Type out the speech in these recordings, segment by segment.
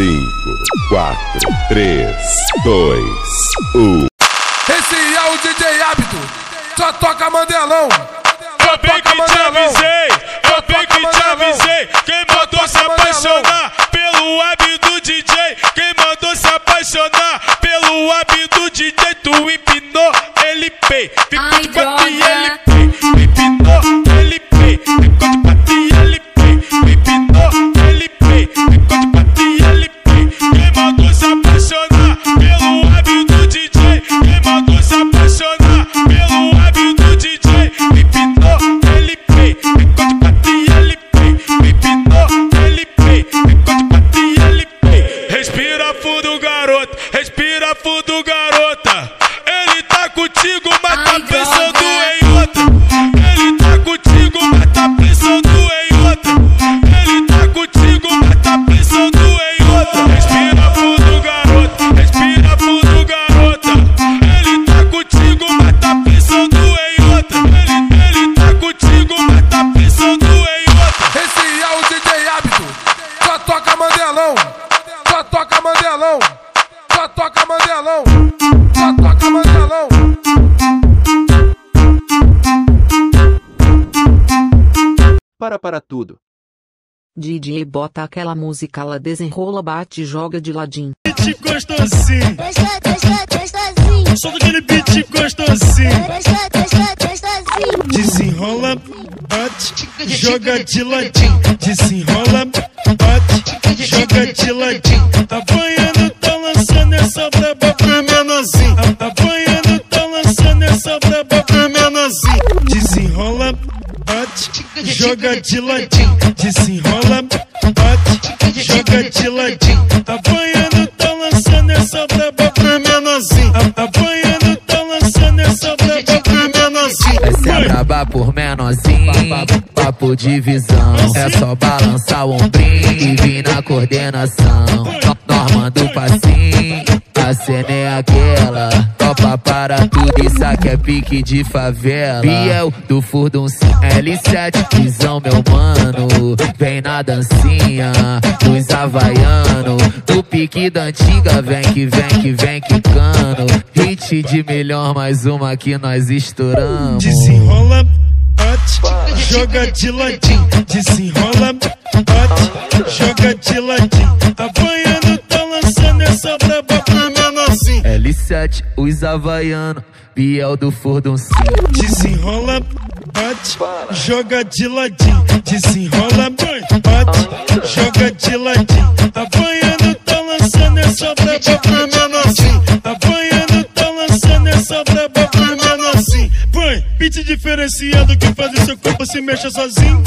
cinco, quatro, três, dois, um. Esse é o DJ Hábito, só toca Mandelão. Eu bem que te avisei, eu bem que te avisei. Quem mandou se apaixonar pelo hábito DJ? Quem mandou se apaixonar pelo hábito DJ? Tu empinou, ele pei. Ficou de Mandelão. Só toca Mandelão. Só toca Mandelão. Só toca Mandelão. Para para tudo. DJ bota aquela música lá desenrola, bate e joga de ladinho. Beat gostosinho. Só daquele beat gostosinho. Desenrola, bate, joga de ladinho. Desenrola, bate, joga de ladinho. Apanhando, tá lançando essa braba pro menorzinho. Apanhando, tá lançando essa braba pro menorzinho. Desenrola, bate, joga de ladinho. Desenrola, bate, joga de ladinho. Apanhando, tá lançando essa braba pro menorzinho. Apanhando, tá lançando essa braba pro menorzinho. Essa é braba por menorzinho, papo de visão. É só balançar o ombrinho e vir coordenação. No- Norma do passinho, a cena é aquela. Topa para tudo, isso aqui é pique de favela. Biel do Furdun L7, visão meu mano. Vem na dancinha dos havaiano. Do pique da antiga, vem que vem que vem quicando. Hit de melhor, mais uma que nós estouramos. Desenrola, bate, joga de ladinho. Desenrola, joga de ladinho. Apanhando, tá lançando essa braba pro menorzinho. L7, os havaiano, Biel do Furdun Desenrola, bate, joga de ladinho. Desenrola, bate, joga de ladinho. Apanhando, tá lançando essa braba pro menorzinho. Põe, beat diferenciado que faz o seu corpo se mexa sozinho.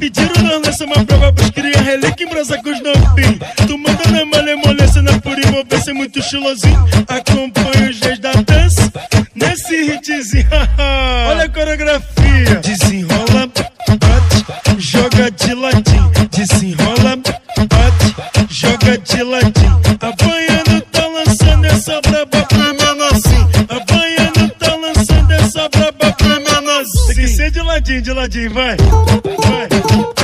Pediram nós nessa uma prova pros cria relíquia em brasa com os novinhos. Tu manda na malemolência, na pura envolvência, muito estilosinho. Acompanha os reis da dança nesse hitzinho. Olha a coreografia. Desenrola, bate, joga de ladinho. Desenrola, bate, joga de ladinho. Apanhando, tá lançando essa braba pro menorzinho. Apanhando, tá lançando essa braba menorzinho. Tem que ser de ladinho, de ladinho, vai. Vai, vai.